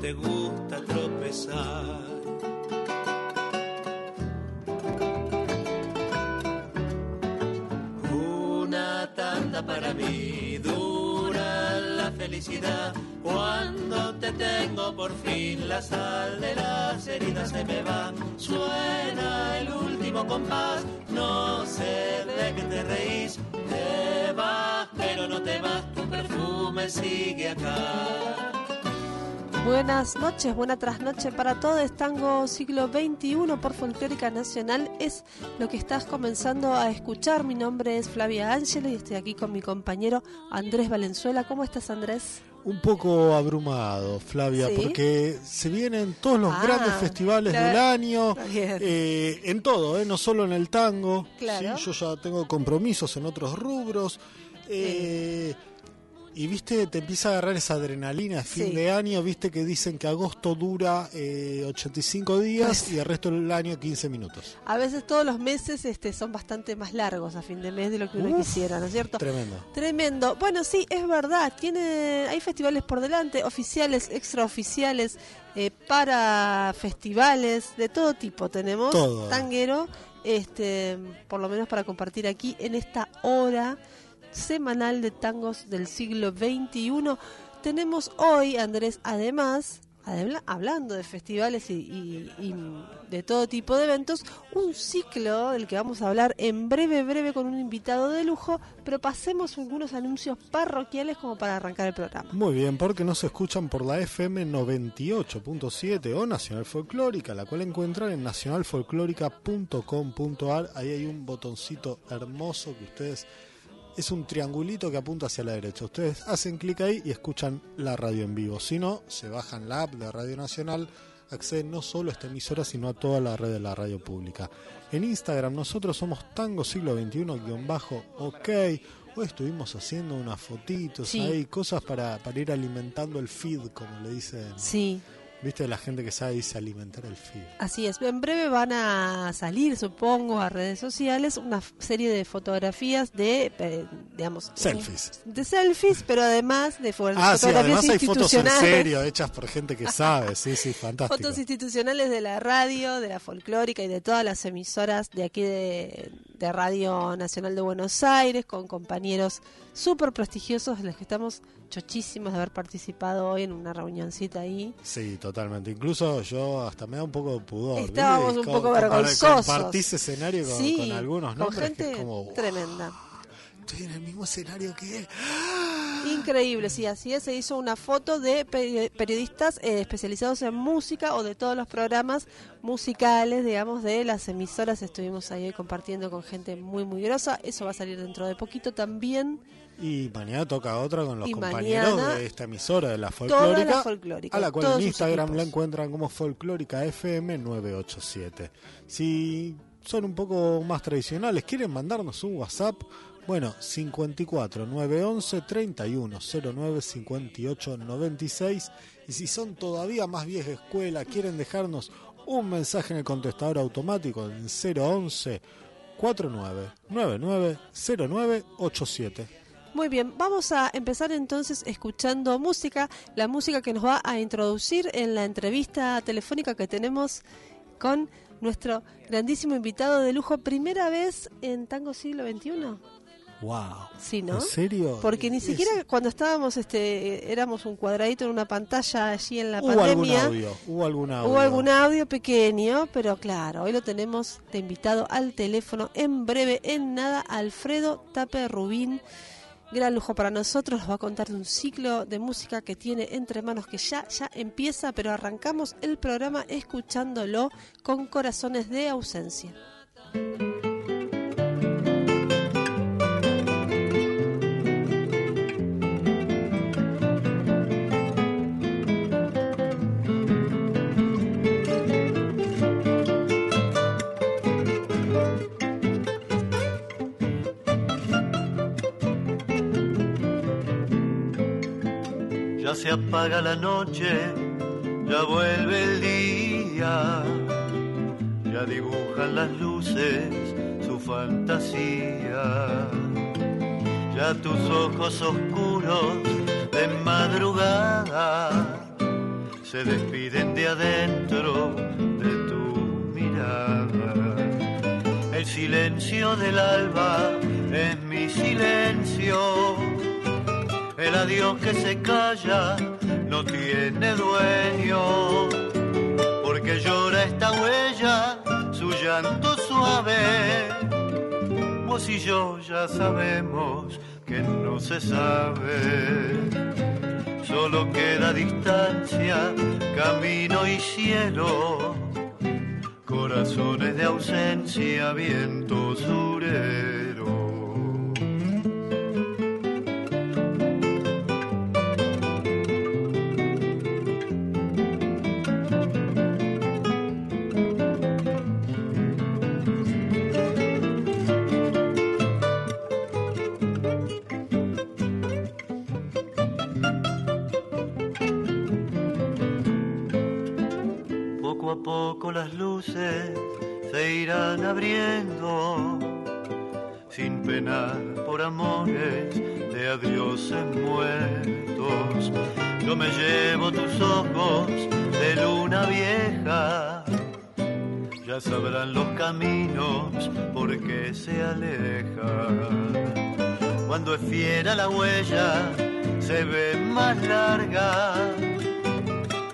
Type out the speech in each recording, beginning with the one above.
Te gusta tropezar. Una tanda para mí, dura la felicidad. Cuando te tengo por fin, la sal de las heridas se me va. Suena el último compás, no sé de qué te reís. Te vas, pero no te vas, tu perfume sigue acá. Buenas noches, buena trasnoche para todos. Tango siglo XXI por Folclórica Nacional es lo que estás comenzando a escuchar. Mi nombre es Flavia Ángelo y estoy aquí con mi compañero Andrés Valenzuela. ¿Cómo estás, Andrés? Un poco abrumado, Flavia, ¿Sí? porque se vienen todos los Ah, grandes festivales claro. del año, eh, en todo, eh, no solo en el tango. Claro. ¿sí? Yo ya tengo compromisos en otros rubros. eh, y viste, te empieza a agarrar esa adrenalina a fin Sí. de año, viste que dicen que agosto dura eh, 85 días Pues- y el resto del año 15 minutos. A veces todos los meses este, son bastante más largos a fin de mes de lo que uno Uf, quisiera, ¿no es cierto? Tremendo. Tremendo. Bueno, sí, es verdad. Tiene, hay festivales por delante, oficiales, extraoficiales, eh, para festivales de todo tipo. Tenemos Todo. tanguero, este, por lo menos para compartir aquí en esta hora semanal de tangos del siglo XXI. Tenemos hoy, Andrés, además, hablando de festivales y de todo tipo de eventos, un ciclo del que vamos a hablar en breve, breve con un invitado de lujo, pero pasemos algunos anuncios parroquiales como para arrancar el programa. Muy bien, porque nos escuchan por la FM 98.7 o Nacional Folclórica, la cual encuentran en nacionalfolclórica.com.ar. Ahí hay un botoncito hermoso que ustedes es un triangulito que apunta hacia la derecha. Ustedes hacen clic ahí y escuchan la radio en vivo. Si no, se bajan la app de Radio Nacional, acceden no solo a esta emisora, sino a toda la red de la radio pública. En Instagram nosotros somos Tango Siglo XXI-OK. Hoy estuvimos haciendo unas fotitos Sí. ahí, cosas para, para ir alimentando el feed, como le dicen. Sí, Viste, la gente que sabe alimentar el feed. Así es, en breve van a salir, supongo, a redes sociales una serie de fotografías de, eh, digamos, Selfies. de selfies, pero además de Ah, sí, además hay fotos en serio, hechas por gente que sabe. Sí, sí, fantástico. Fotos institucionales de la radio, de la folclórica y de todas las emisoras de aquí de, de Radio Nacional de Buenos Aires, con compañeros súper prestigiosos, de los que estamos chochísimos de haber participado hoy en una reunioncita ahí. Sí, totalmente. Incluso yo hasta me da un poco de pudor. Estábamos un Co- poco vergonzosos. Compartís escenario con, sí, con algunos con nombres gente como... "Wow, tremenda. Estoy en el mismo escenario que él. Increíble, sí, así es. Se hizo una foto de peri- periodistas eh, especializados en música o de todos los programas musicales, digamos, de las emisoras. Estuvimos ahí compartiendo con gente muy, muy grosa. Eso va a salir dentro de poquito también. Y mañana toca otra con los Y compañeros mañana de esta emisora de la folclórica. la folclórica. A la cual en Instagram la encuentran como Folclórica FM 987. Si son un poco más tradicionales, quieren mandarnos un WhatsApp, bueno, 54 911 31 09 58 96. Y si son todavía más vieja escuela, quieren dejarnos un mensaje en el contestador automático en 011 49 99 09 87. Muy bien, vamos a empezar entonces escuchando música, la música que nos va a introducir en la entrevista telefónica que tenemos con nuestro grandísimo invitado de lujo, primera vez en Tango Siglo XXI. Wow. Sí, ¿no? ¿En serio? Porque ni Es- siquiera cuando estábamos, este, éramos un cuadradito en una pantalla allí en la Hubo algún pandemia. audio, hubo algún audio. Hubo algún audio pequeño, pero claro, hoy lo tenemos de invitado al teléfono en breve, en nada, Alfredo Tape Rubín. Gran lujo para nosotros, nos va a contar de un ciclo de música que tiene entre manos que ya, ya empieza, pero arrancamos el programa escuchándolo con corazones de ausencia. Se apaga la noche, ya vuelve el día, ya dibujan las luces su fantasía. Ya tus ojos oscuros de madrugada se despiden de adentro de tu mirada. El silencio del alba es mi silencio. El adiós que se calla no tiene dueño, porque llora esta huella, su llanto suave. Vos y yo ya sabemos que no se sabe, solo queda distancia, camino y cielo, corazones de ausencia, viento surero. Se irán abriendo, sin penar por amores de adioses muertos. Yo me llevo tus ojos de luna vieja, ya sabrán los caminos por qué se aleja. Cuando es fiera la huella, se ve más larga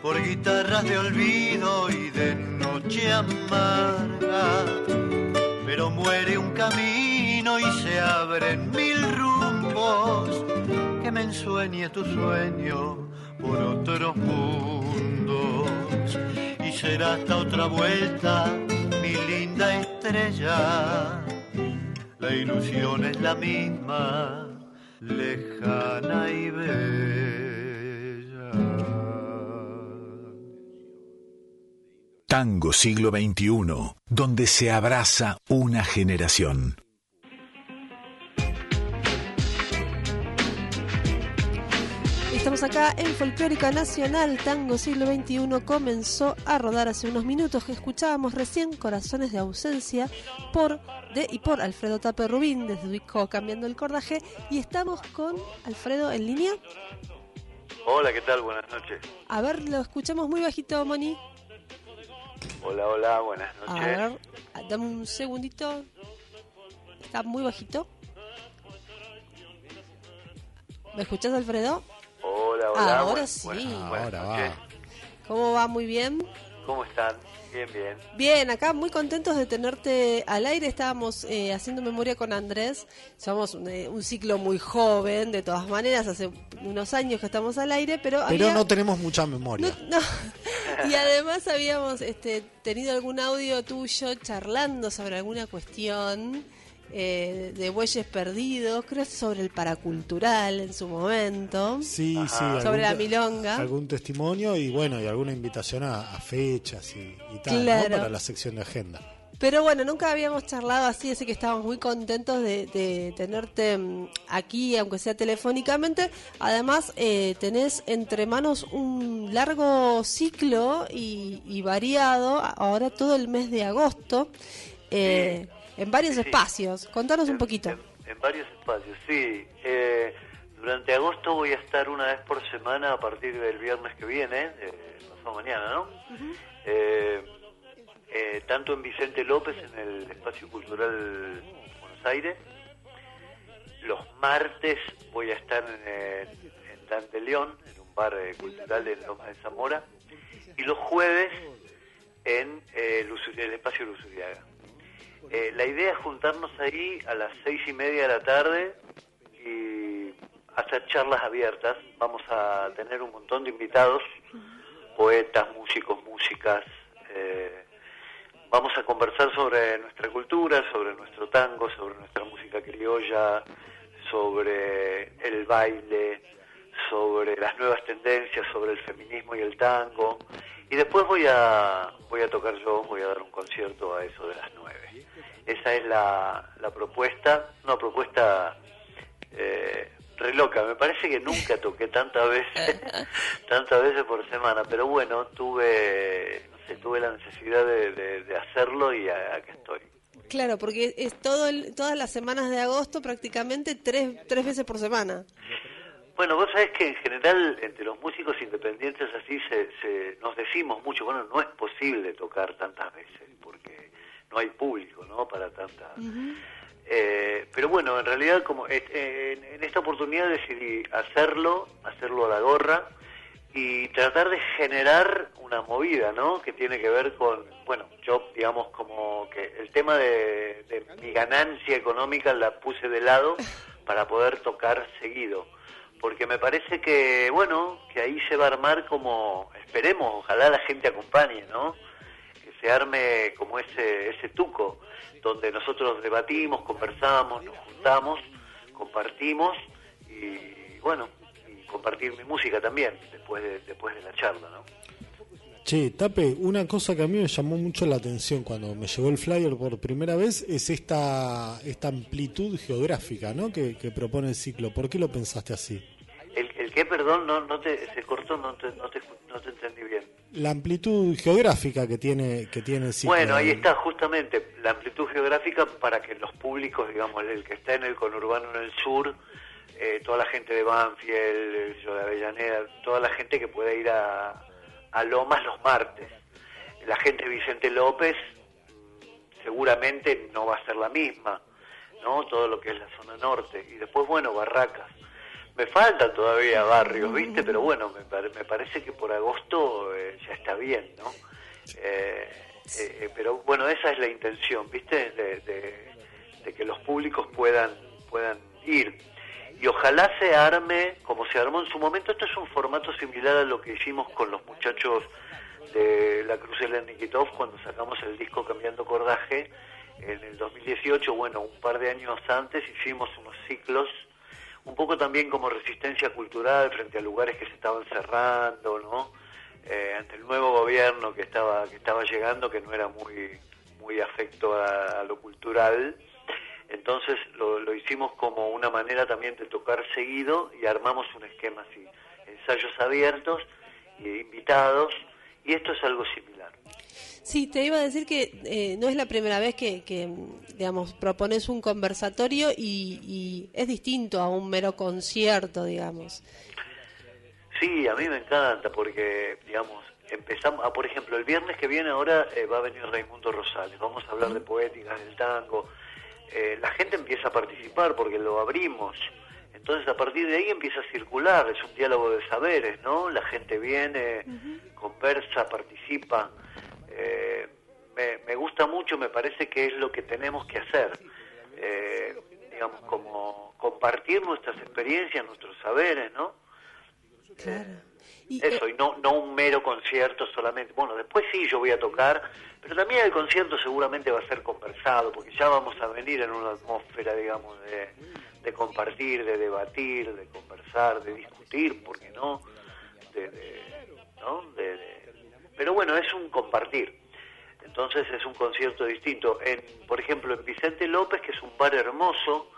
por guitarras de olvido y noche amarga. Pero muere un camino y se abren mil rumbos. Que me ensueñe tu sueño por otros mundos. Y será hasta otra vuelta, mi linda estrella. La ilusión es la misma, lejana y bella. Tango siglo XXI, donde se abraza una generación. Estamos acá en Folclórica Nacional, Tango Siglo XXI comenzó a rodar hace unos minutos que escuchábamos recién Corazones de Ausencia por de y por Alfredo Tape Rubín desde Ubico Cambiando el Cordaje y estamos con Alfredo en línea. Hola, ¿qué tal? Buenas noches. A ver, lo escuchamos muy bajito, Moni. Hola, hola, buenas A noches. ver, dame un segundito. Está muy bajito. ¿Me escuchás, Alfredo? Hola, hola. Ahora buen- sí. buenas- buenas Ahora va. ¿Cómo va? Muy bien. ¿Cómo están? Bien, bien. Bien, acá muy contentos de tenerte al aire. Estábamos eh, haciendo memoria con Andrés. Somos un, eh, un ciclo muy joven, de todas maneras, hace unos años que estamos al aire, pero, Pero había- no tenemos mucha memoria. no- no. Y además habíamos este, tenido algún audio tuyo charlando sobre alguna cuestión eh, de bueyes perdidos, creo que sobre el paracultural en su momento. Sí, sí. Sobre la milonga. Algún testimonio y bueno, y alguna invitación a, a fechas y, y tal, ¿no? Claro. Para la sección de agenda. Pero bueno, nunca habíamos charlado así, así que estábamos muy contentos de, de tenerte mm, aquí, aunque sea telefónicamente. Además, eh, tenés entre manos un largo ciclo y, y variado, ahora todo el mes de agosto, eh, en varios Sí. espacios. Contanos un poquito. En, en varios espacios, sí. Eh, durante agosto voy a estar una vez por semana a partir del viernes que viene, eh, pasado mañana, ¿no? Eh, eh, tanto en Vicente López, en el Espacio Cultural Buenos Aires. los martes voy a estar en, en Dan de León, en un bar eh, cultural en Loma de Zamora, y los jueves en eh, el espacio Lusuriaga. Eh, la idea es juntarnos ahí a las seis y media de la tarde y hacer charlas abiertas. Vamos a tener un montón de invitados, poetas, músicos, músicas. eh, vamos a conversar sobre nuestra cultura, sobre nuestro tango, sobre nuestra música criolla, sobre el baile, sobre las nuevas tendencias, sobre el feminismo y el tango. Y después voy a voy a tocar yo, voy a dar un concierto a eso de las nueve. Esa es la, la propuesta, una propuesta eh, re loca. Me parece que nunca toqué tantas veces, tantas veces por semana, pero bueno, tuve, sé, tuve la necesidad de, de- de hacerlo y a- acá estoy. Claro, porque es todo el- todas las semanas de agosto prácticamente tres, tres veces por semana. Bueno, vos sabés que en general entre los músicos independientes así se, se- nos decimos mucho, bueno, no es posible tocar tantas veces porque no hay público, ¿no? Para tantas. Eh, pero bueno, en realidad como en, en esta oportunidad decidí hacerlo, hacerlo a la gorra y tratar de generar una movida, ¿no? Que tiene que ver con, bueno, yo digamos como que el tema de, de mi ganancia económica la puse de lado para poder tocar seguido, porque me parece que, bueno, que ahí se va a armar como, esperemos, ojalá la gente acompañe, ¿no? que se arme como ese, ese tuco, donde nosotros debatimos, conversamos, nos juntamos, compartimos y bueno, compartir mi música también después de, después de la charla, ¿no? Che, Tape, una cosa que a mí me llamó mucho la atención cuando me llegó el flyer por primera vez es esta, esta amplitud geográfica ¿no? que, que propone el ciclo. ¿Por qué lo pensaste así? El, el que, perdón, no, no te, se cortó, no te, no, te, no te entendí bien. La amplitud geográfica que tiene, que tiene el ciclo. Bueno, ahí está justamente la amplitud geográfica para que los públicos, digamos, el que está en el conurbano en el sur, eh, toda la gente de Banfield, de Avellaneda, toda la gente que pueda ir a, a Lomas los martes. La gente de Vicente López mm, seguramente no va a ser la misma, ¿no? Todo lo que es la zona norte. Y después, bueno, Barracas. Me faltan todavía barrios, ¿viste? Pero bueno, me, me parece que por agosto eh, ya está bien, ¿no? Eh, eh, eh, pero bueno, esa es la intención, ¿viste? De, de- de que los públicos puedan, puedan ir. Y ojalá se arme, como se armó en su momento, esto es un formato similar a lo que hicimos con los muchachos de la Cruz de Nikitov cuando sacamos el disco Cambiando Cordaje en el 2018, bueno, un par de años antes hicimos unos ciclos un poco también como resistencia cultural frente a lugares que se estaban cerrando, ¿no? Eh, ante el nuevo gobierno que estaba que estaba llegando, que no era muy muy afecto a, a lo cultural. Entonces lo, lo hicimos como una manera también de tocar seguido y armamos un esquema así, ensayos abiertos y invitados, y esto es algo similar. Sí, te iba a decir que eh, no es la primera vez que, que, digamos, propones un conversatorio y, y es distinto a un mero concierto, digamos. Sí, a mí me encanta porque, digamos, empezamos, ah, por ejemplo, el viernes que viene ahora eh, va a venir Raimundo Rosales, vamos a hablar de poéticas del tango, Eh, la gente empieza a participar porque lo abrimos, entonces a partir de ahí empieza a circular, es un diálogo de saberes, ¿no? La gente viene, conversa, participa, Eh, me, me gusta mucho, me parece que es lo que tenemos que hacer, Eh, digamos, como compartir nuestras experiencias, nuestros saberes, ¿no? Claro. Y, Eso, eh, y no, no un mero concierto solamente. Bueno, después sí yo voy a tocar, pero también el concierto seguramente va a ser conversado, porque ya vamos a venir en una atmósfera, digamos, de, de compartir, de debatir, de conversar, de discutir, ¿por qué no? De, de- ¿no? De- de- pero bueno, es un compartir. Entonces es un concierto distinto. En, por ejemplo, en Vicente López, que es un bar hermoso,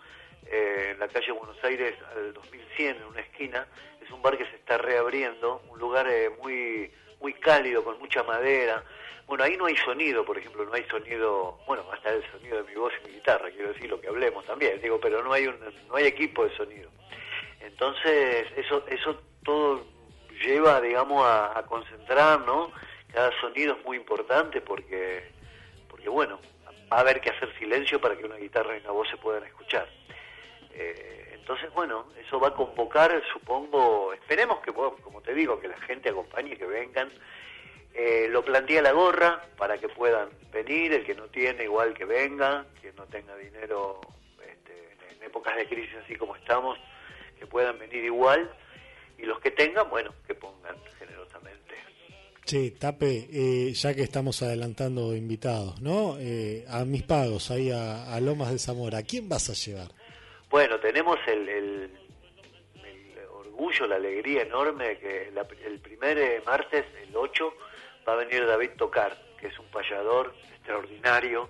eh, en la calle Buenos Aires al 2100, en una esquina, es un bar que se está reabriendo, un lugar eh, muy muy cálido, con mucha madera. Bueno, ahí no hay sonido, por ejemplo, no hay sonido, bueno, va a estar el sonido de mi voz y mi guitarra, quiero decir lo que hablemos también, digo, pero no hay un, no hay equipo de sonido. Entonces, eso eso todo lleva, digamos, a, a concentrar, ¿no? Cada sonido es muy importante porque, porque bueno, va a haber que hacer silencio para que una guitarra y una voz se puedan escuchar. Eh, entonces, bueno, eso va a convocar, supongo, esperemos que, como te digo, que la gente acompañe, que vengan. Eh, lo plantea la gorra para que puedan venir, el que no tiene igual que venga, quien no tenga dinero este, en épocas de crisis así como estamos, que puedan venir igual, y los que tengan, bueno, que pongan generosamente. Sí, Tape, eh, ya que estamos adelantando invitados, ¿no? Eh, a mis pagos, ahí a, Lomas de Zamora, ¿a quién vas a llevar? Bueno, tenemos el, el, orgullo, la alegría enorme que el primer eh, martes, el 8, va a venir David Tocar, que es un payador extraordinario.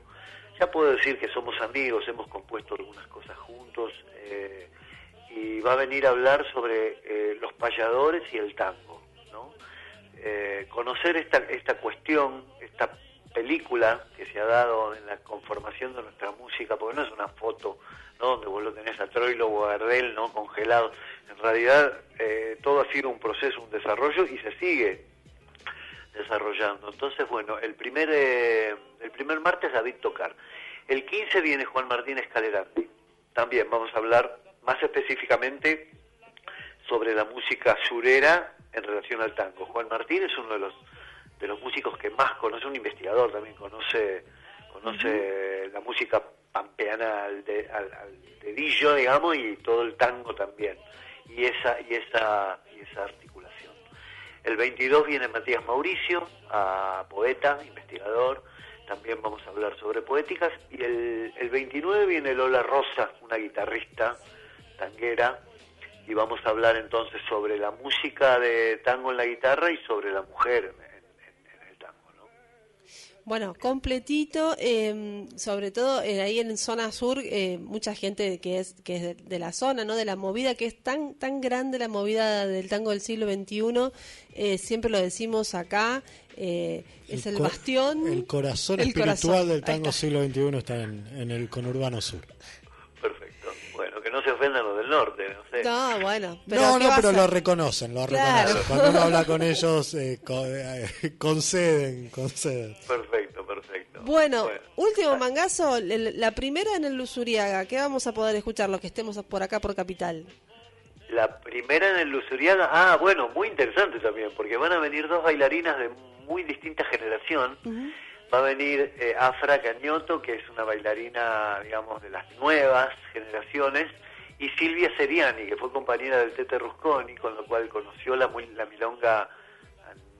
Ya puedo decir que somos amigos, hemos compuesto algunas cosas juntos, y va a venir a hablar sobre los payadores y el tango eh, conocer esta, esta cuestión, esta película que se ha dado en la conformación de nuestra música, porque no es una foto ¿no? donde vos lo tenés a Troilo o a Gardel ¿no? congelado. En realidad eh, todo ha sido un proceso, un desarrollo y se sigue desarrollando. Entonces, bueno, el primer, eh, el primer martes David Tocar. El 15 viene Juan Martín Escalerandi. También vamos a hablar más específicamente sobre la música surera en relación al tango. Juan Martín es uno de los de los músicos que más conoce, un investigador también, conoce conoce la música pampeana al, de, al, dedillo, digamos, y todo el tango también, y esa, y esa, y esa articulación. El 22 viene Matías Mauricio, a poeta, investigador, también vamos a hablar sobre poéticas, y el, el 29 viene Lola Rosa, una guitarrista tanguera, y vamos a hablar entonces sobre la música de tango en la guitarra y sobre la mujer Bueno, completito, em, sobre todo eh, ahí en zona sur, eh, mucha gente que es que es de, la zona, no, de la movida que es tan tan grande la movida del tango del siglo XXI. Eh, siempre lo decimos acá, es el, bastión, el corazón espiritual del tango siglo XXI está en, en el conurbano sur no se ofendan los del norte, no sé. No, bueno. Pero no, no, pero lo reconocen, lo reconocen. Cuando uno habla con ellos, eh, eh, conceden, conceden. Perfecto, perfecto. Bueno, último mangazo, la primera en el Lusuriaga, ¿qué vamos a poder escuchar los que estemos por acá, por Capital? La primera en el Lusuriaga, ah, bueno, muy interesante también, porque van a venir dos bailarinas de muy distinta generación va a venir eh, Afra Cañoto, que es una bailarina, digamos, de las nuevas generaciones, y Silvia Seriani, que fue compañera del Tete Rusconi, con lo cual conoció la, la milonga,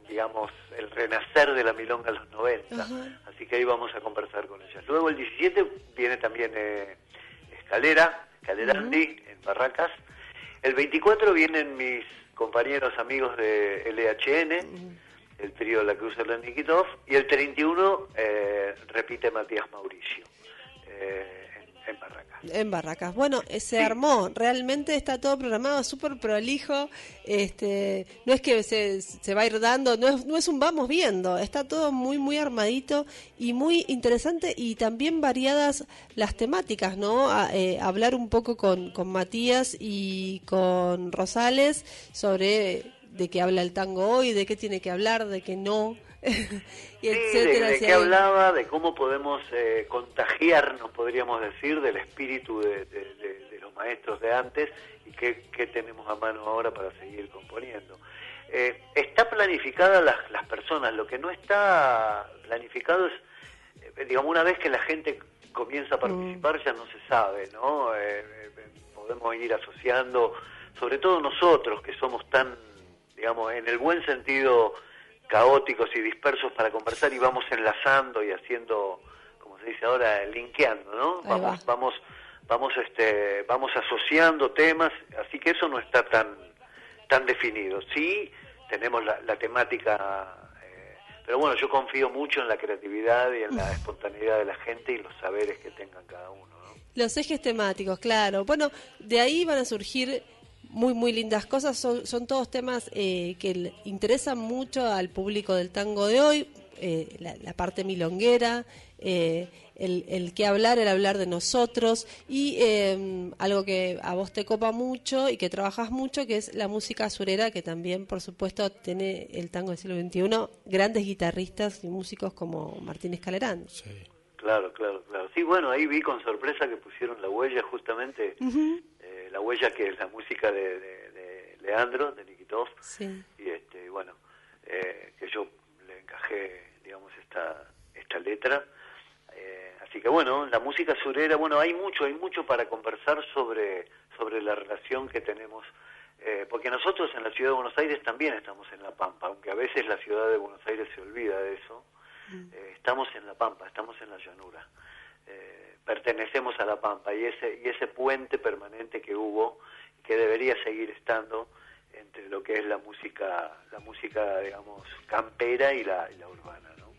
digamos, el renacer de la milonga en los 90. Así que ahí vamos a conversar con ellas. Luego el 17 viene también eh, Escalera, Calerandi, en Barracas. El 24 vienen mis compañeros amigos de LHN el trío de la Cruz de Nikitov, y el 31 eh, repite Matías Mauricio. Eh, en, Barracas. En Barracas. Bueno, eh, se armó, realmente está todo programado súper prolijo, este, no es que se, se, va a ir dando, no es, no es un vamos viendo, está todo muy, muy armadito y muy interesante y también variadas las temáticas, ¿no? hablar un poco con, con Matías y con Rosales sobre de qué habla el tango hoy, de qué tiene que hablar, de qué no, y etcétera. De, qué hablaba, de cómo podemos eh, contagiarnos, podríamos decir, del espíritu de, los maestros de antes y qué, qué, tenemos a mano ahora para seguir componiendo. Eh, está planificada las, las personas, lo que no está planificado es, eh, digamos, una vez que la gente comienza a participar mm. ya no se sabe, ¿no? podemos ir asociando, sobre todo nosotros que somos tan digamos, en el buen sentido, caóticos y dispersos para conversar y vamos enlazando y haciendo, como se dice ahora, linkeando, ¿no? vamos, vamos, vamos, este, vamos asociando temas, así que eso no está tan, tan definido. Sí, tenemos la, temática, eh, pero bueno, yo confío mucho en la creatividad y en la espontaneidad de la gente y los saberes que tengan cada uno. ¿no? Los ejes temáticos, claro. Bueno, de ahí van a surgir muy, muy lindas cosas. Son, son todos temas eh, que interesan mucho al público del tango de hoy, eh, la, parte milonguera, eh, el, el que hablar, el hablar de nosotros y em, algo que a vos te copa mucho y que trabajas mucho, que es la música surera, que también, por supuesto, tiene el tango del siglo XXI, grandes guitarristas y músicos como Martínez Calerán. Claro, claro, claro. Sí, bueno, ahí vi con sorpresa que pusieron la huella justamente eh, La Huella, que es la música de, de, de Leandro, de Nikitov, Sí. y este, bueno, eh, que yo le encajé, digamos, esta, esta letra. Eh, así que bueno, la música surera, bueno, hay mucho, hay mucho para conversar sobre, sobre la relación que tenemos, eh, porque nosotros en la ciudad de Buenos Aires también estamos en La Pampa, aunque a veces la ciudad de Buenos Aires se olvida de eso, eh, estamos en La Pampa, estamos en la llanura, eh, pertenecemos a La Pampa y ese, y ese puente permanente que hubo, que debería seguir estando entre lo que es la música, la música, digamos, campera y la, y la urbana, ¿no?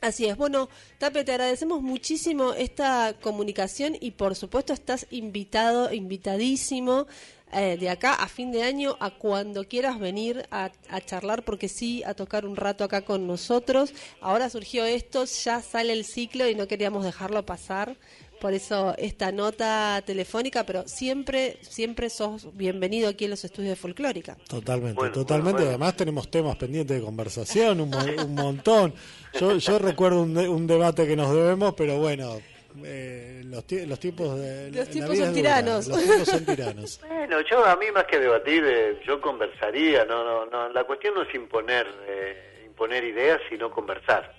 Así es. Bueno, Tape, te agradecemos muchísimo esta comunicación y por supuesto estás invitado, invitadísimo eh, de acá a fin de año a cuando quieras venir a, a charlar, porque sí, a tocar un rato acá con nosotros. Ahora surgió esto, ya sale el ciclo y no queríamos dejarlo pasar. Por eso esta nota telefónica, pero siempre, siempre sos bienvenido aquí en los estudios de Folclórica. Totalmente, Bueno, totalmente. bueno, bueno. Además tenemos temas pendientes de conversación, un, un montón. Yo, yo recuerdo un, de- un debate que nos debemos, pero bueno, eh, los, los tiempos de Los tiempos son tiranos. Los tiempos son tiranos. Bueno, yo a mí más que debatir, eh, yo conversaría, no, no, no, la cuestión no es imponer, eh, imponer ideas, sino conversar.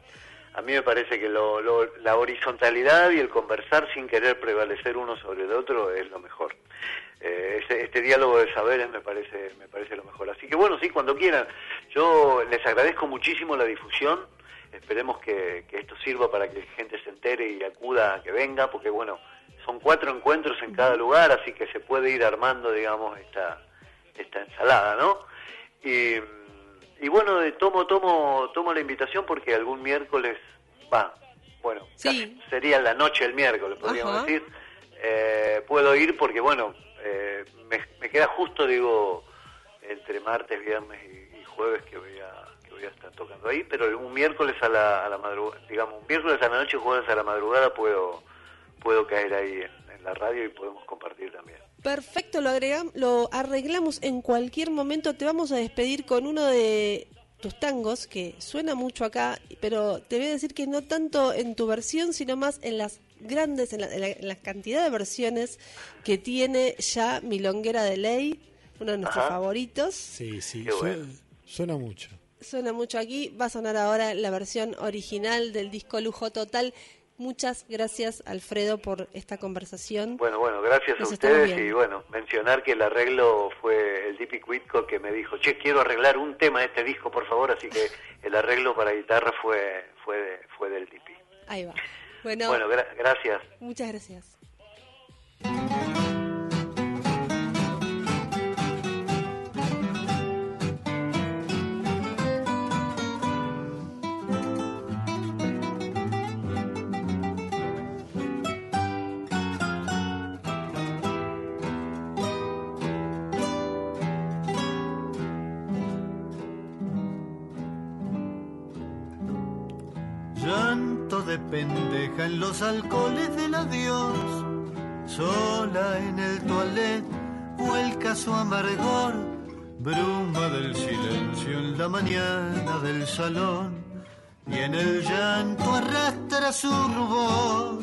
A mí me parece que lo, lo- la horizontalidad y el conversar sin querer prevalecer uno sobre el otro es lo mejor. Eh, ese- este diálogo de saberes me parece, me parece lo mejor. Así que bueno, sí, cuando quieran. Yo les agradezco muchísimo la difusión. Esperemos que, que esto sirva para que la gente se entere y acuda a que venga, porque bueno, son cuatro encuentros en cada lugar, así que se puede ir armando, digamos, esta, esta ensalada, ¿no? Y, y bueno, de- tomo, tomo, tomo la invitación porque algún miércoles, va, bueno, Sí. sería la noche del miércoles, podríamos Ajá. decir, eh, puedo ir porque, bueno, eh, me, me queda justo, digo, entre martes, viernes y, y jueves que voy a que voy a estar tocando ahí, pero un miércoles a la, a la madrugada, digamos, un miércoles a la noche jueves a la madrugada puedo puedo caer ahí en, en la radio y podemos compartir también. Perfecto, lo, agregam- lo arreglamos en cualquier momento. Te vamos a despedir con uno de tus tangos que suena mucho acá, pero te voy a decir que no tanto en tu versión, sino más en las grandes, en la, en la- en la cantidad de versiones que tiene ya Milonguera de Ley, uno de nuestros Ajá. favoritos. Sí, sí, suena mucho. Suena mucho aquí. Va a sonar ahora la versión original del disco Lujo Total. Muchas gracias, Alfredo, por esta conversación. Bueno, bueno, gracias Nos a ustedes y bueno, mencionar que el arreglo fue el Dipi Cuitco que me dijo, che, quiero arreglar un tema de este disco, por favor, así que el arreglo para guitarra fue fue de- fue del Dipi. Ahí va. Bueno, Bueno, gra- gracias. muchas gracias. Los alcoholes del adiós, sola en el toilet, vuelca su amargor, bruma del silencio en la mañana del salón, y en el llanto arrastra su rubor.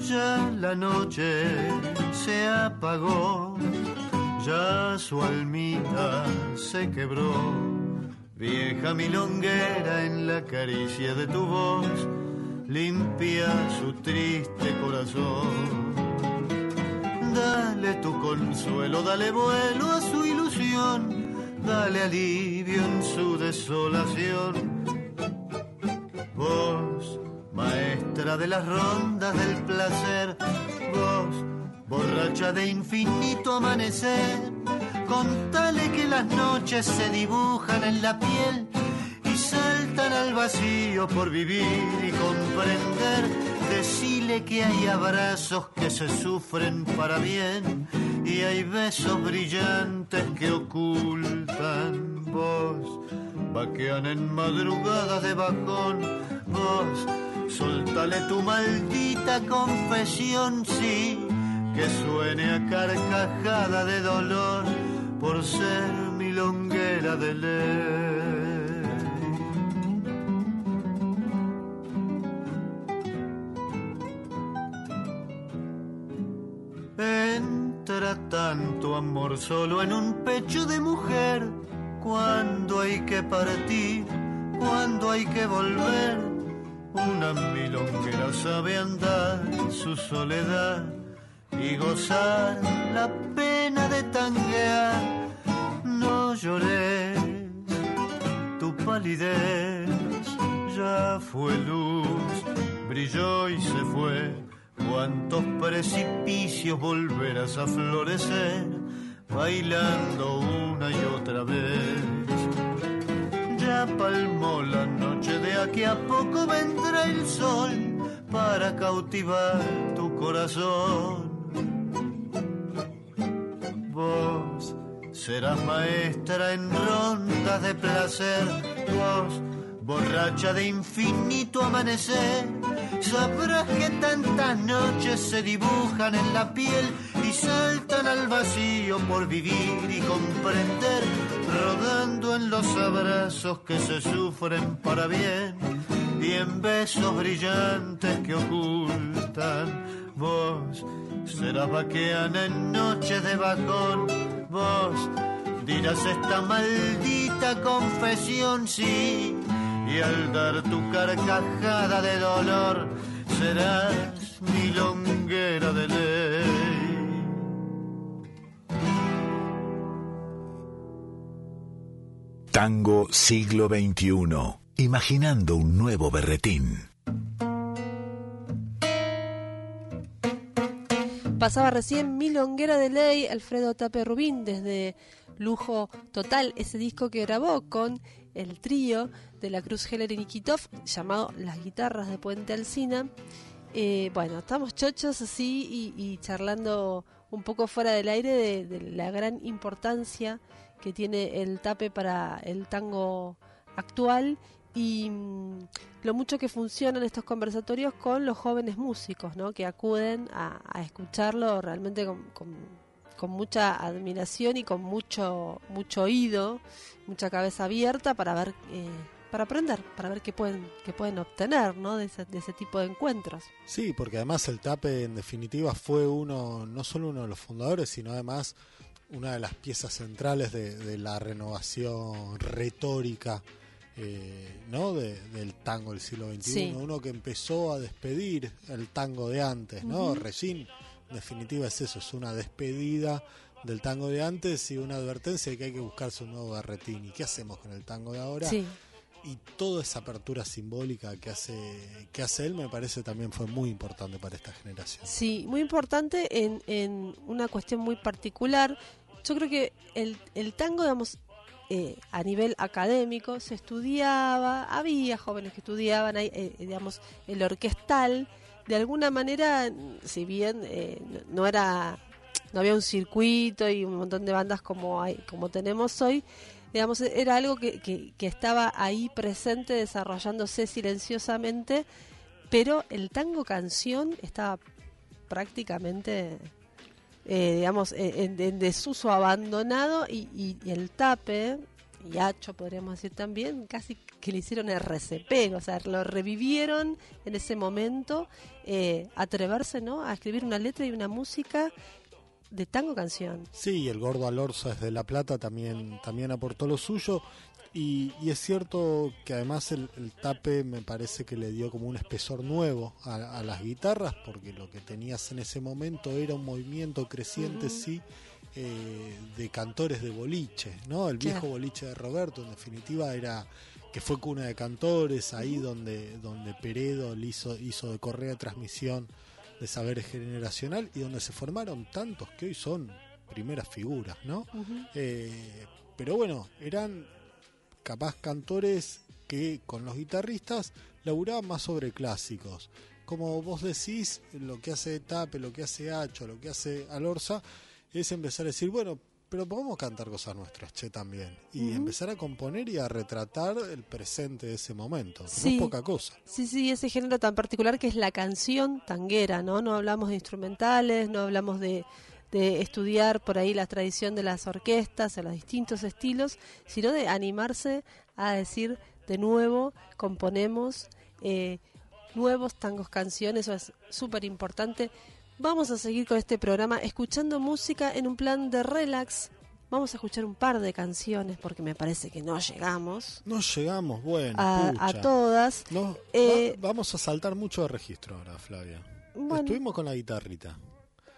Ya la noche se apagó, ya su almita se quebró. Vieja milonguera en la caricia de tu voz, limpia su triste corazón. Dale tu consuelo, dale vuelo a su ilusión, dale alivio en su desolación. Vos, maestra de las rondas del placer, vos, borracha de infinito amanecer, contale que las noches se dibujan en la piel y saltan al vacío por vivir y comprender. Decile que hay abrazos que se sufren para bien y hay besos brillantes que ocultan vos. Vaquean en madrugada de bajón, vos soltale tu maldita confesión, sí, que suene a carcajada de dolor por ser milonguera de ley. Tanto amor solo en un pecho de mujer? Cuando hay que partir, cuando hay que volver. Una milonguera sabe andar su soledad y gozar la pena de tanguear. No llores, tu palidez ya fue luz, brilló y se fue. Cuántos precipicios volverás a florecer, bailando una y otra vez. Ya palmó la noche de aquí a poco vendrá el sol para cautivar tu corazón. Vos serás maestra en rondas de placer, borracha de infinito amanecer. Sabrás que tantas noches se dibujan en la piel y saltan al vacío por vivir y comprender, rodando en los abrazos que se sufren para bien y en besos brillantes que ocultan. Vos serás vaqueana en noches de bajón, vos dirás esta maldita confesión, sí y al dar tu carcajada de dolor serás milonguera de ley. Tango siglo XXI. Imaginando un nuevo berretín. Pasaba recién Milonguera de Ley, Alfredo Tape Rubín, desde Lujo Total, ese disco que grabó con el trío de la Cruz Heller y Nikitov, llamado Las Guitarras de Puente Alcina. Eh, bueno, estamos chochos así y, charlando un poco fuera del aire de, la gran importancia que tiene el tape para el tango actual y mm, lo mucho que funcionan estos conversatorios con los jóvenes músicos, ¿no? Que acuden a, escucharlo realmente con, mucha admiración y con mucho mucho oído, mucha cabeza abierta para ver eh, para aprender, para ver qué pueden, qué pueden obtener ¿no? de, ese, de ese tipo de encuentros. Sí, porque además el TAPE en definitiva fue uno, no solo uno de los fundadores, sino además una de las piezas centrales de, la renovación retórica eh, ¿no? del tango del siglo XXI, uno que empezó a despedir el tango de antes, ¿no? Uh definitiva es eso, es una despedida del tango de antes y una advertencia de que hay que buscarse un nuevo berretín. ¿Y qué hacemos con el tango de ahora? Sí y toda esa apertura simbólica que hace que hace él me parece también fue muy importante para esta generación. Sí, muy importante en, en una cuestión muy particular. Yo creo que el, el tango, digamos, eh, a nivel académico se estudiaba, había jóvenes que estudiaban, eh, digamos, el orquestal, de alguna manera, si bien eh, no era, no había un circuito y un montón de bandas como hay, como tenemos hoy, digamos, era algo que, que, estaba ahí presente, desarrollándose silenciosamente, pero el tango canción estaba prácticamente, eh, digamos, en, desuso abandonado y, el tape, y Hacho podríamos decir también, casi que le hicieron RCP, o sea, lo revivieron en ese momento, eh, atreverse, ¿no?, a escribir una letra y una música de tango canción. Sí, el gordo Alorza desde La Plata también, también aportó lo suyo. Y, es cierto que además el, tape me parece que le dio como un espesor nuevo a, las guitarras, porque lo que tenías en ese momento era un movimiento creciente, sí, eh, de cantores de boliche, ¿no? El viejo boliche de Roberto, en definitiva, era que fue cuna de cantores, ahí donde, donde Peredo hizo, hizo de correa de transmisión de saber generacional y donde se formaron tantos que hoy son primeras figuras, ¿no? Eh, pero bueno, eran capaz cantores que con los guitarristas laburaban más sobre clásicos. Como vos decís, lo que hace Tape, lo que hace Hacho, lo que hace Alorza, es empezar a decir, bueno, pero podemos cantar cosas nuestras, che, también. Y empezar a componer y a retratar el presente de ese momento. No es poca cosa. Sí, sí, ese género tan particular que es la canción tanguera, ¿no? No hablamos de instrumentales, no hablamos de, estudiar por ahí la tradición de las orquestas, o los distintos estilos, sino de animarse a decir de nuevo, componemos eh, nuevos tangos canciones, eso es súper importante Vamos a seguir con este programa escuchando música en un plan de relax. Vamos a escuchar un par de canciones porque me parece que no llegamos No llegamos, bueno. a, todas. No, Eh, va- vamos a saltar mucho de registro ahora, Flavia. Bueno. Estuvimos con la guitarrita.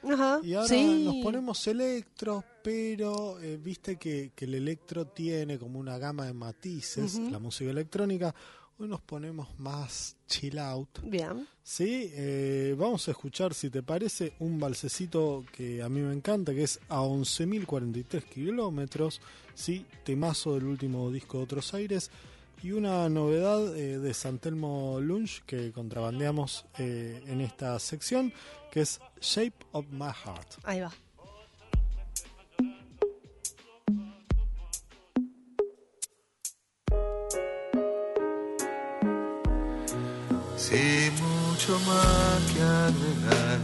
Ajá, Y ahora sí. nos ponemos electro, pero eh, viste que, que el electro tiene como una gama de matices, la música electrónica. Hoy nos ponemos más chill out. Bien. Sí, eh, vamos a escuchar, si te parece, un balsecito que a mí me encanta, que es a 11.043 kilómetros, sí, temazo del último disco de Otros Aires, y una novedad eh, de Santelmo Lunch que contrabandeamos eh, en esta sección, que es Shape of My Heart. Ahí va. Más que agregar.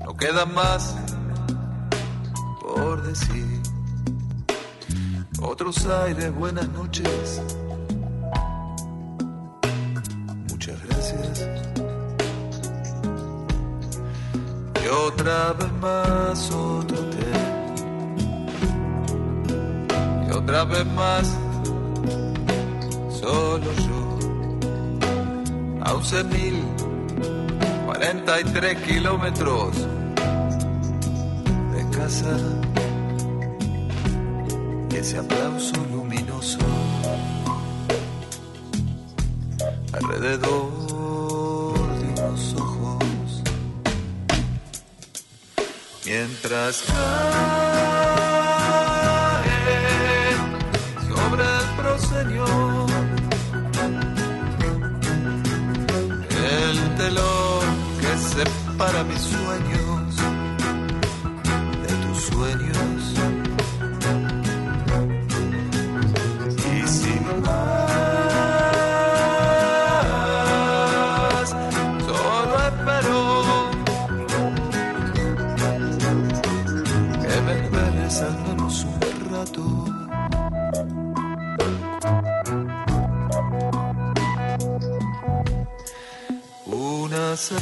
No queda más por decir. Otros aires, buenas noches. Muchas gracias. Y otra vez más otro hotel. Y otra vez más solo yo. A 11.043 kilómetros de casa. Ese aplauso luminoso alrededor de unos ojos. Mientras separa mis sueños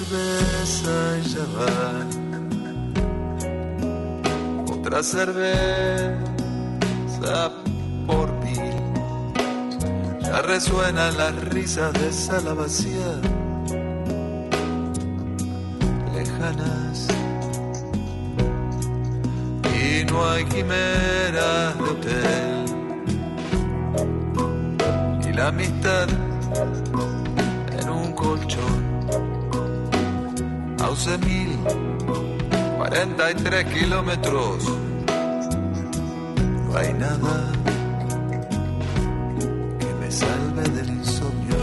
cerveza y ya va. Otra cerveza por mil. Ya resuenan las risas de sala vacía. Lejanas. Y no hay quimeras de hotel. Y la amistad 11.043 kilómetros. No hay nada que me salve del insomnio.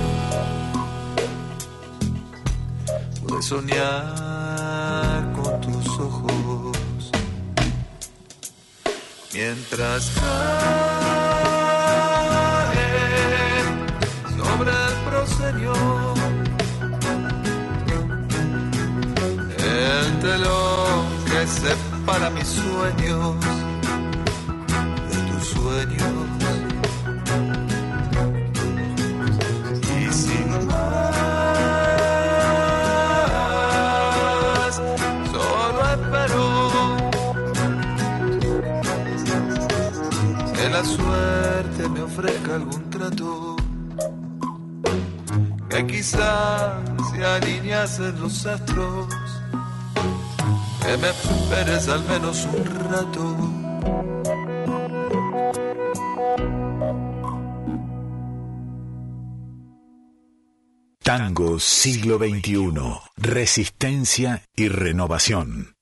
Pude soñar con tus ojos mientras cae sobre el telón que separa mis sueños de tus sueños. Y sin más solo espero que la suerte me ofrezca algún trato que quizás se alineasen los astros que me esperes al menos un rato Tango siglo XXI. Resistencia y renovación.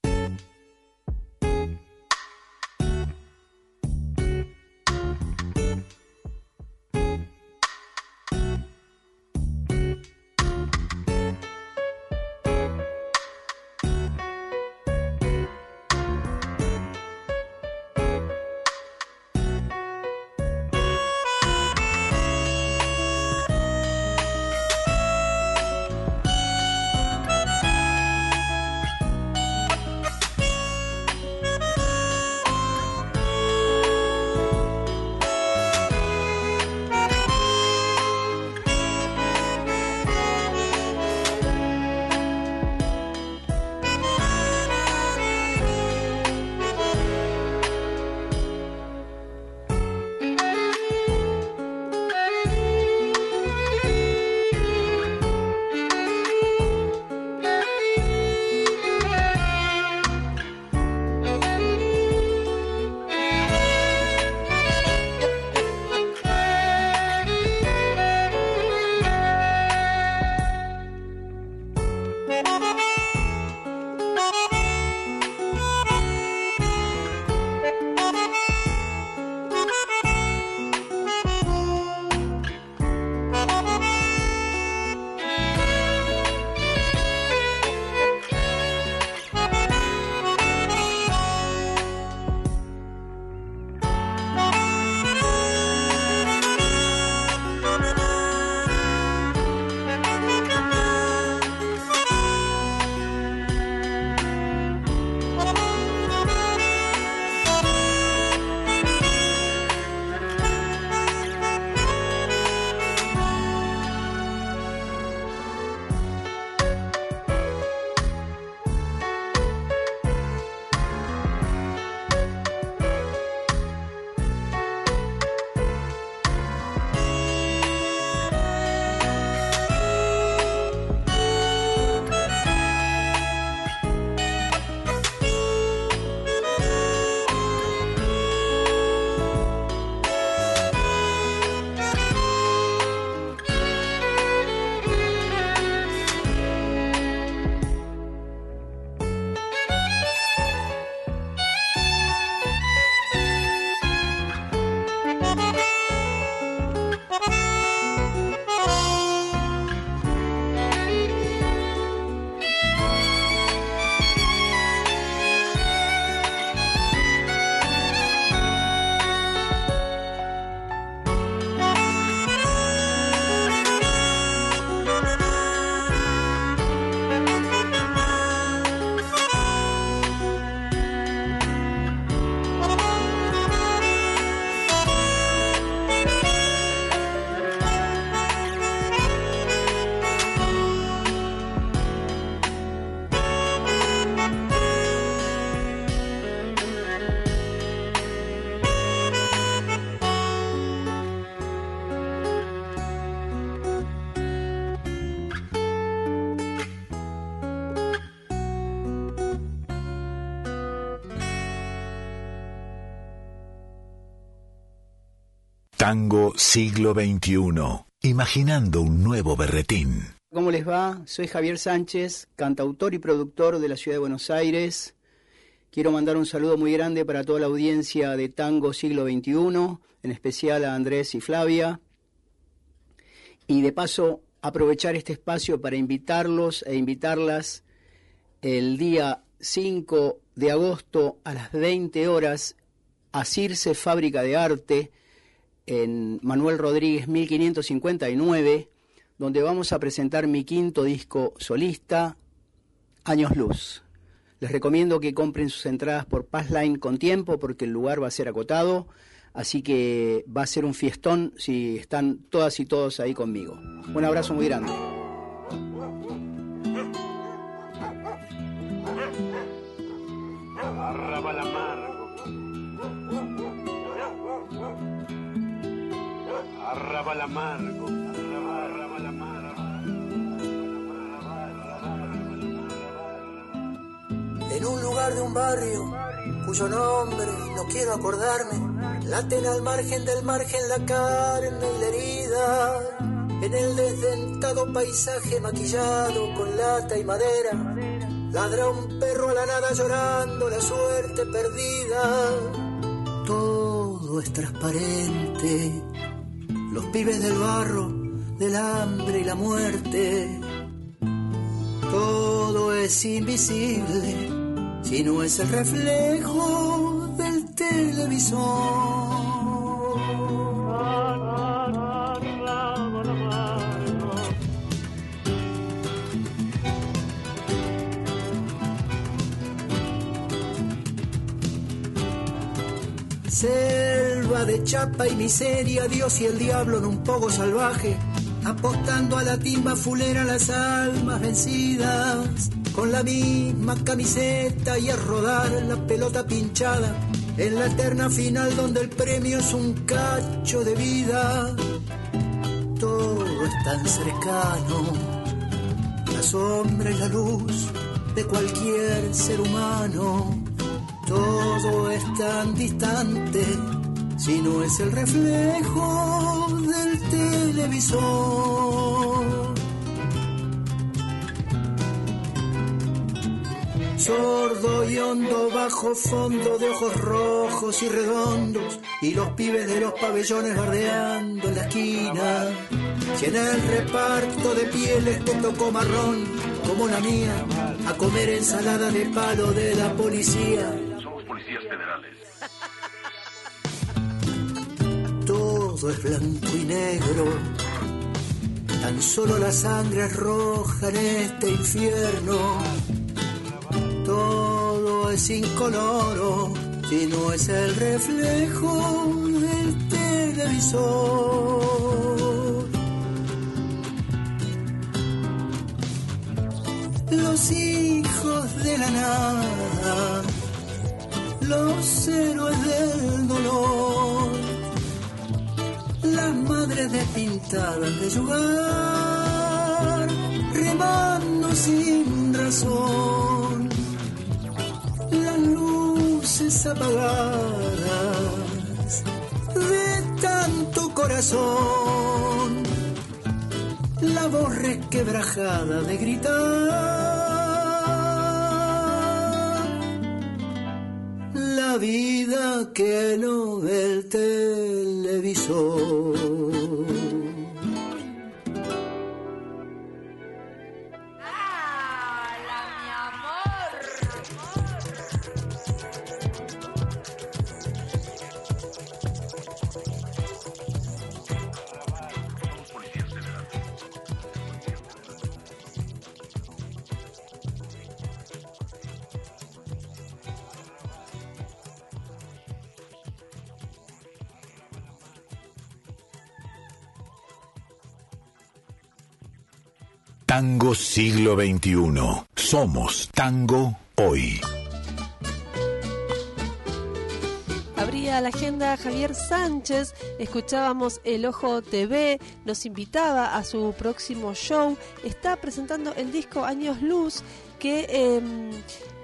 Tango siglo XXI. Imaginando un nuevo berretín. ¿Cómo les va? Soy Javier Sánchez, cantautor y productor de la ciudad de Buenos Aires. Quiero mandar un saludo muy grande para toda la audiencia de Tango Siglo XXI, en especial a Andrés y Flavia. Y de paso, aprovechar este espacio para invitarlos e invitarlas el día 5 de agosto a las 20 horas a Circe Fábrica de Arte en Manuel Rodríguez 1559, donde vamos a presentar mi quinto disco solista, Años Luz. Les recomiendo que compren sus entradas por Passline con tiempo porque el lugar va a ser acotado, así que va a ser un fiestón si están todas y todos ahí conmigo. Un abrazo muy grande. En un lugar de un barrio cuyo nombre no quiero acordarme, laten al margen del margen la carne y la herida. En el desdentado paisaje maquillado con lata y madera, ladra un perro a la nada llorando la suerte perdida. Todo es transparente los pibes del barro, del hambre y la muerte. Todo es invisible si no es el reflejo del televisor. Chapa y miseria, Dios y el diablo en un poco salvaje, apostando a la timba fulera las almas vencidas, con la misma camiseta y a rodar la pelota pinchada, en la eterna final donde el premio es un cacho de vida. Todo es tan cercano, la sombra y la luz de cualquier ser humano todo es tan distante si no es el reflejo del televisor. Sordo y hondo bajo fondo de ojos rojos y redondos y los pibes de los pabellones bardeando en la esquina. Si en el reparto de pieles te tocó marrón como la mía, a comer ensalada de palo de la policía todo es blanco y negro. Tan solo la sangre es roja en este infierno. Todo es incoloro si no es el reflejo del televisor. Los hijos de la nada, los héroes del dolor las madres despintadas de jugar, remando sin razón, las luces apagadas de tanto corazón, la voz resquebrajada de gritar. Vida que no ve el televisor. Tango siglo XXI. Somos tango hoy. Habría a la agenda Javier Sánchez, escuchábamos El Ojo TV, nos invitaba a su próximo show, está presentando el disco Años Luz, que em,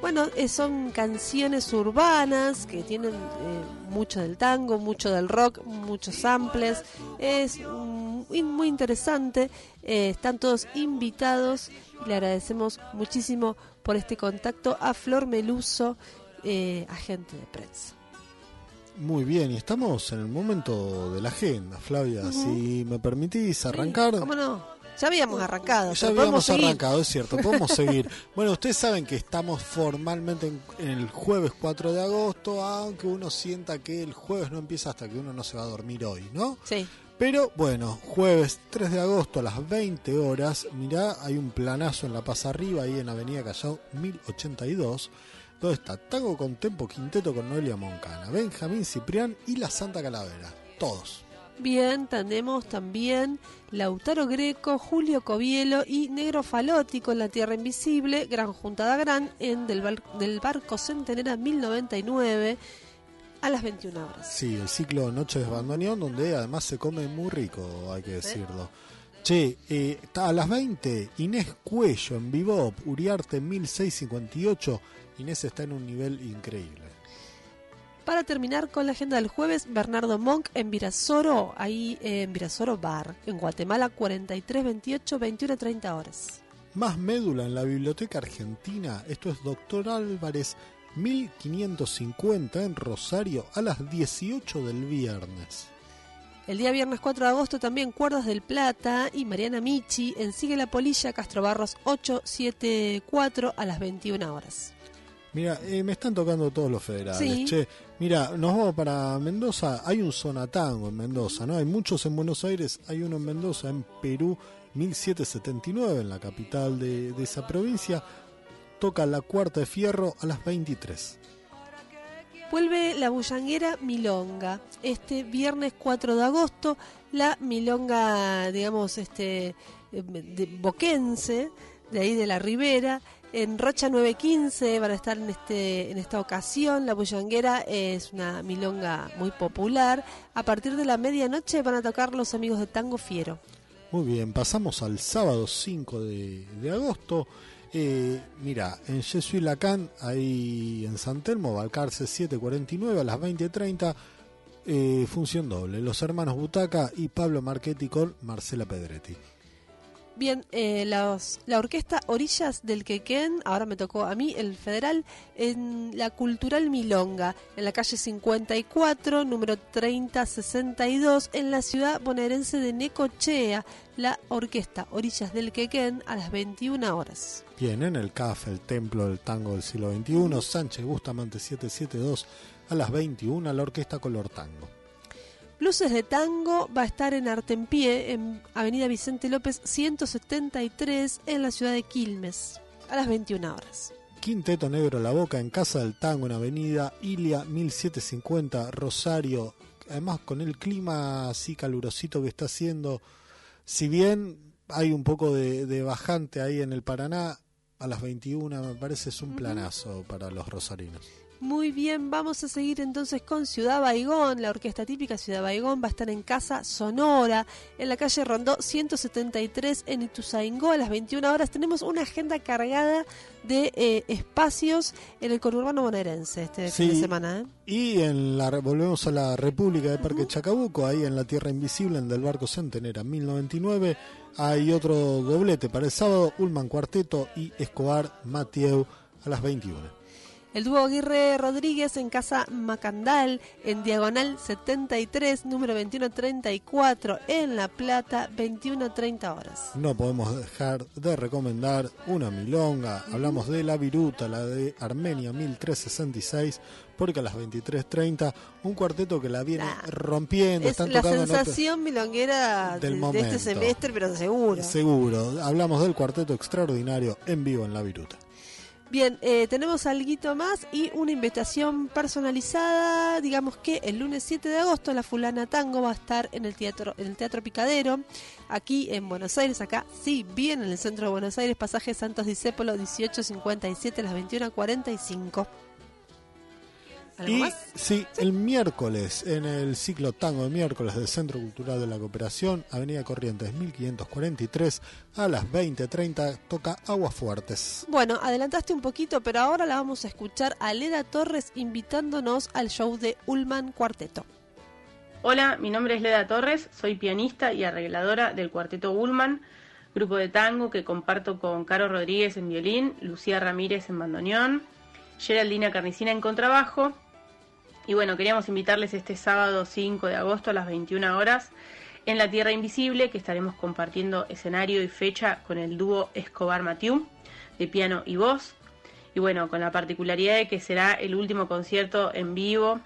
bueno, eh, son canciones urbanas que tienen eh, mucho del tango, mucho del rock, muchos samples, es muy, muy interesante, eh, están todos invitados y le agradecemos muchísimo por este contacto a Flor Meluso, agente de prensa. Muy bien, y estamos en el momento de la agenda, Flavia. Si me permitís arrancar. ¿Cómo no? Ya habíamos arrancado. Ya habíamos arrancado, es cierto, podemos seguir. Bueno, ustedes saben que estamos formalmente en, el jueves 4 de agosto, aunque uno sienta que el jueves no empieza hasta que uno no se va a dormir hoy, ¿no? Sí. Pero bueno, jueves 3 de agosto a las 20 horas, mirá, hay un planazo en La Paz Arriba, ahí en Avenida Callao 1082 ¿Dónde está? Tango con Tempo Quinteto con Noelia Moncana, Benjamín Ciprián y la Santa Calavera. Todos. Bien, tenemos también Lautaro Greco, Julio Covielo y Negro Falotti con La Tierra Invisible, Gran Juntada Gran en del, del Barco Centenera 1099 a las 21 horas. Sí, el ciclo Noche de Bandoneón, donde además se come muy rico, hay que decirlo. Che, eh, a las 20, Inés Cuello en Vivop, Uriarte 1658 Inés está en un nivel increíble. Para terminar con la agenda del jueves, Bernardo Monk en Virasoro, ahí en Virasoro Bar, en Guatemala 4328 2130 horas. Más médula en la Biblioteca Argentina, esto es Doctor Álvarez 1550 en Rosario a las 18 del viernes. El día viernes 4 de agosto también Cuerdas del Plata y Mariana Michi en Sigue la Polilla Castro Barros 874 a las 21 horas. Mira, eh, me están tocando todos los federales. Che, mira, nos vamos para Mendoza. Hay un sonatango en Mendoza, ¿no? Hay muchos en Buenos Aires. Hay uno en Mendoza, en Perú, 1779, en la capital de, de esa provincia. Toca la cuarta de fierro a las 23. Vuelve la bullanguera Milonga. Este viernes 4 de agosto, la Milonga, digamos, este, de boquense, de ahí de la Ribera en Rocha 915 van a estar en, este, en esta ocasión. La Bullanguera es una milonga muy popular. A partir de la medianoche van a tocar los amigos de Tango Fiero. Muy bien, pasamos al sábado 5 de, agosto. Eh, mira, en Jesuí Lacan, ahí en San Telmo, Balcarce 749 a las 20.30, eh, función doble. Los hermanos Butaca y Pablo Marchetti con Marcela Pedretti. Bien, eh, la orquesta Orillas del Quequén, ahora me tocó a mí, el federal, en la Cultural Milonga, en la calle 54, número 3062, en la ciudad bonaerense de Necochea, la orquesta Orillas del Quequén a las 21 horas. Bien, en el CAF, el Templo del Tango del siglo XXI, Sánchez Bustamante 772, a las 21, la orquesta Color Tango. Luces de Tango va a estar en Artempié, en Avenida Vicente López 173, en la ciudad de Quilmes, a las 21 horas. Quinteto Negro La Boca en Casa del Tango en Avenida Ilia 1750, Rosario. Además, con el clima así calurosito que está haciendo, si bien hay un poco de, bajante ahí en el Paraná, a las 21 me parece es un planazo para los rosarinos. Muy bien, vamos a seguir entonces con Ciudad Baigón. La orquesta típica Ciudad Baigón va a estar en Casa Sonora, en la calle Rondó 173 en Ituzaingó a las 21 horas. Tenemos una agenda cargada de eh, espacios en el conurbano bonaerense este fin de semana. ¿eh? Y en la, volvemos a la República de Parque Chacabuco, ahí en la Tierra Invisible, en Del Barco Centenera 1099. Hay otro doblete para el sábado, Ulman Cuarteto y Escobar Mathieu a las 21. El dúo Aguirre Rodríguez en Casa Macandal, en Diagonal 73, número 2134, en La Plata, 21.30 horas. No podemos dejar de recomendar una milonga. Hablamos de La Viruta, la de Armenia 1366, porque a las 23.30, un cuarteto que la viene rompiendo. Es la sensación milonguera de, de, este semestre, pero seguro. Seguro. Hablamos del cuarteto extraordinario en vivo en La Viruta. Bien, eh, tenemos algo más y una invitación personalizada. Digamos que el lunes 7 de agosto la Fulana Tango va a estar en el teatro, en el Teatro Picadero, aquí en Buenos Aires, acá sí, bien en el centro de Buenos Aires, pasaje Santos Discépolo 1857 a las 21.45. ¿Algo Y más? sí, el miércoles, en el ciclo Tango de miércoles del Centro Cultural de la Cooperación, Avenida Corrientes 1543, a las 20.30, toca Aguas Fuertes. Bueno, adelantaste un poquito, pero ahora la vamos a escuchar a Leda Torres invitándonos al show de Ullman Cuarteto. Hola, mi nombre es Leda Torres, soy pianista y arregladora del Cuarteto Ullman, grupo de tango que comparto con Caro Rodríguez en violín, Lucía Ramírez en bandoneón, Geraldina Carnicina en contrabajo. Y bueno, queríamos invitarles este sábado 5 de agosto a las 21 horas en La Tierra Invisible, que estaremos compartiendo escenario y fecha con el dúo Escobar Matiú, de piano y voz. Y bueno, con la particularidad de que será el último concierto en vivo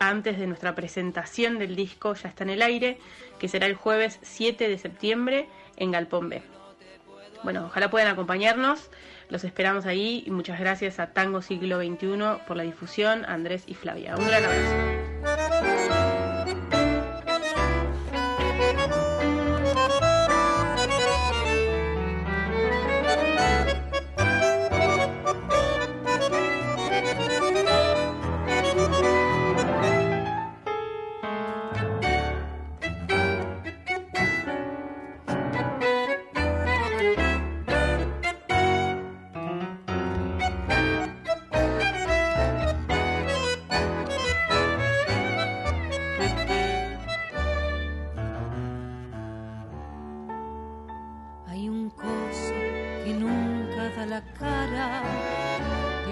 antes de nuestra presentación del disco Ya está en el aire, que será el jueves 7 de septiembre en Galpón B. Bueno, ojalá puedan acompañarnos, los esperamos ahí y muchas gracias a Tango Siglo XXI por la difusión, Andrés y Flavia. Un gran abrazo.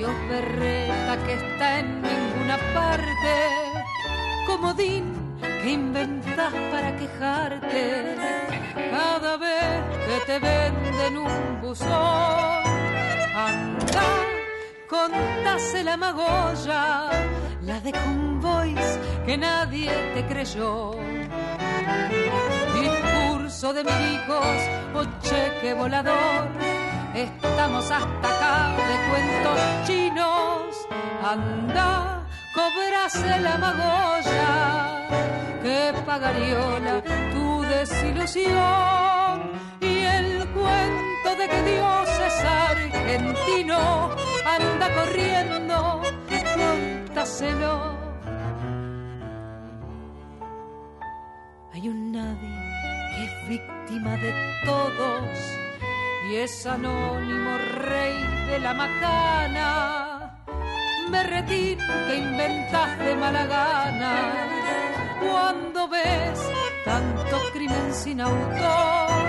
Dios berreta que está en ninguna parte, comodín que inventas para quejarte cada vez que te venden un buzón. Anda, contase la magolla, la de convoys que nadie te creyó discurso de milicos o cheque volador. Estamos hasta acá de cuentos chinos. Anda, cobrase la magolla que pagariola tu desilusión. Y el cuento de que Dios es argentino anda corriendo, contaselo. Hay un nadie que es víctima de todos y es anónimo rey de la macana. Berretín que inventas de mala gana cuando ves tanto crimen sin autor.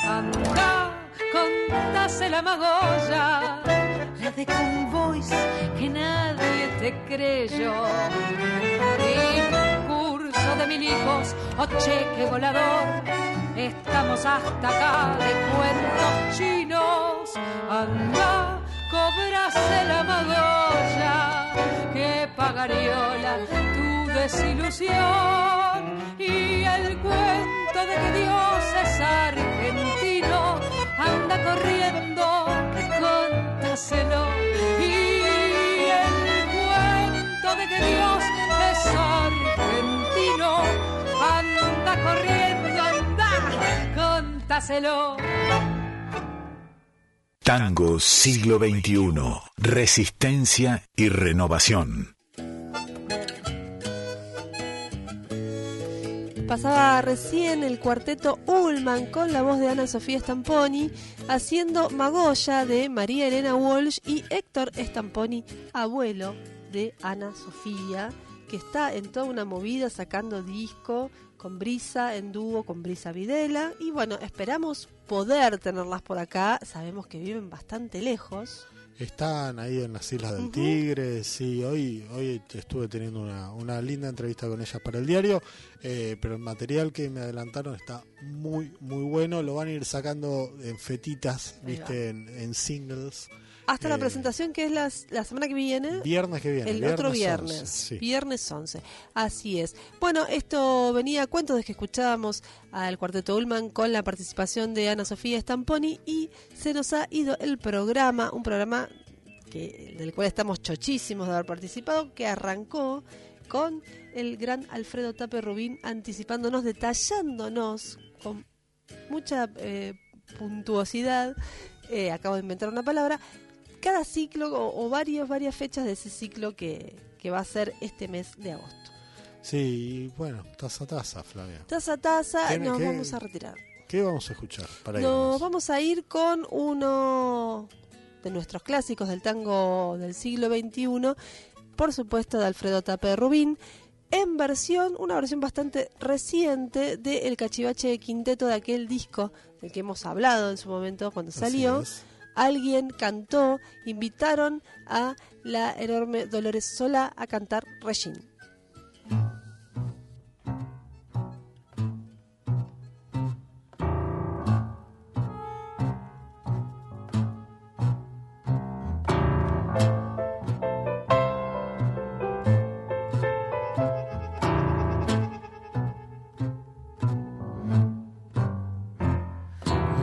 Anda, contase la magolla, la de convoys que nadie te creyó. Discurso de milicos o cheque volador, estamos hasta acá de cuentos chinos. Anda, cobrase la magolla que pagariola tu desilusión y el cuento de que Dios es argentino anda corriendo, contáselo y el cuento de que Dios es argentino anda corriendo, Tango siglo XXI. Resistencia y renovación. Pasaba recién el cuarteto Ullman con la voz de Ana Sofía Stamponi haciendo Magoya de María Elena Walsh y Héctor Stamponi, abuelo de Ana Sofía, que está en toda una movida sacando disco con Brisa en dúo con Brisa Videla y bueno, esperamos poder tenerlas por acá, sabemos que viven bastante lejos. Están ahí en las Islas del. Tigre, sí, hoy, hoy estuve teniendo una, una linda entrevista con ellas para el diario, eh, pero el material que me adelantaron está muy, muy bueno, lo van a ir sacando en fetitas, Ahí viste, en, en singles. Hasta la Eh, presentación que es la, la semana que viene. Viernes que viene, El viernes otro 11, viernes. sí. Viernes 11. Así es. Bueno, esto venía a cuento de que escuchábamos al Cuarteto Ullman con la participación de Ana Sofía Stamponi y se nos ha ido el programa, un programa que, del cual estamos chochísimos de haber participado, que arrancó con el gran Alfredo Tape Rubín anticipándonos, detallándonos con mucha eh, puntuosidad, eh, acabo de inventar una palabra, cada ciclo o, o varios, varias fechas de ese ciclo que, que va a ser este mes de agosto. Sí, bueno, taza taza, Flavia. Taza taza, ¿Qué- nos qué- vamos a retirar. ¿Qué vamos a escuchar para Nos irnos? vamos a ir con uno de nuestros clásicos del tango del siglo XXI, por supuesto de Alfredo Tape Rubín, en versión, una versión bastante reciente de El Cachivache Quinteto de aquel disco del que hemos hablado en su momento cuando Así salió. es. Alguien cantó, invitaron a la enorme Dolores Sola a cantar Regine.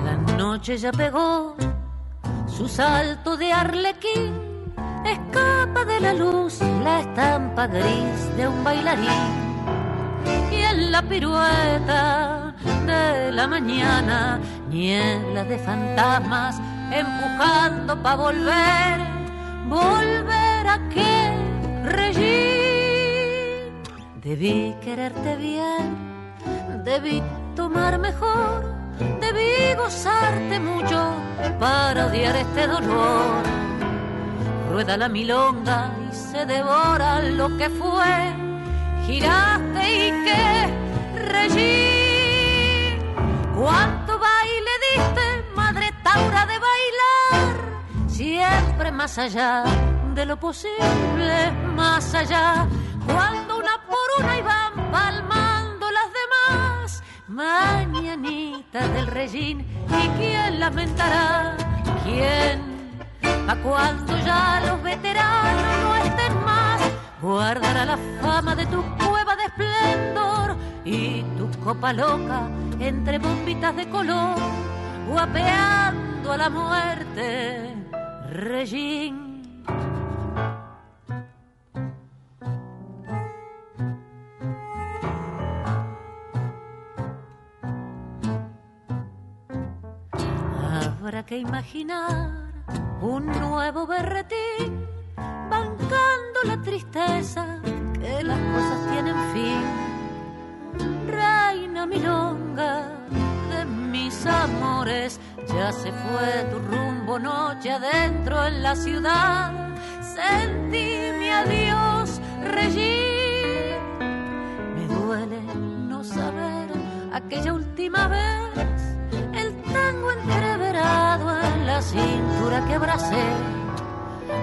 La noche ya pegó su salto de arlequín, escapa de la luz la estampa gris de un bailarín. Y en la pirueta de la mañana, niebla de fantasmas empujando pa' volver, volver a que regir. Debí quererte bien, debí tomar mejor, debí gozarte mucho para odiar este dolor. Rueda la milonga y se devora lo que fue, giraste y que regí. ¿Cuánto baile diste, madre Taura de bailar? Siempre más allá de lo posible, más allá. Cuando una por una iban palmando las demás, mañanitas del rellín. ¿Y quién lamentará? ¿Quién? A cuando ya los veteranos no estén más, guardará la fama de tu cueva de esplendor y tu copa loca entre bombitas de color, guapeando a la muerte, Regín. Que imaginar un nuevo berretín, bancando la tristeza que las cosas tienen fin. Reina milonga de mis amores, ya se fue tu rumbo noche adentro en la ciudad. Sentí mi adiós, Regín. Me duele no saber aquella última vez el tango en la cintura que abracé.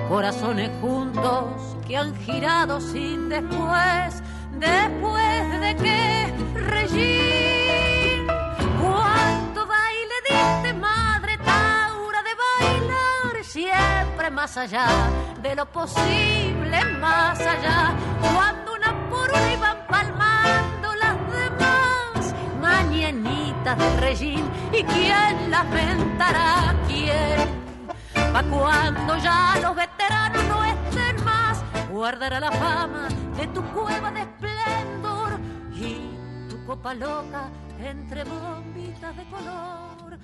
Corazones juntos que han girado sin después, después de que Regín. ¿Cuánto baile diste, madre Taura, de bailar siempre más allá de lo posible, más allá? Cuando de ¿y quién lamentará? ¿Quién? Pa' cuando ya los veteranos no estén más, guardará la fama de tu cueva de esplendor y tu copa loca entre bombitas de color.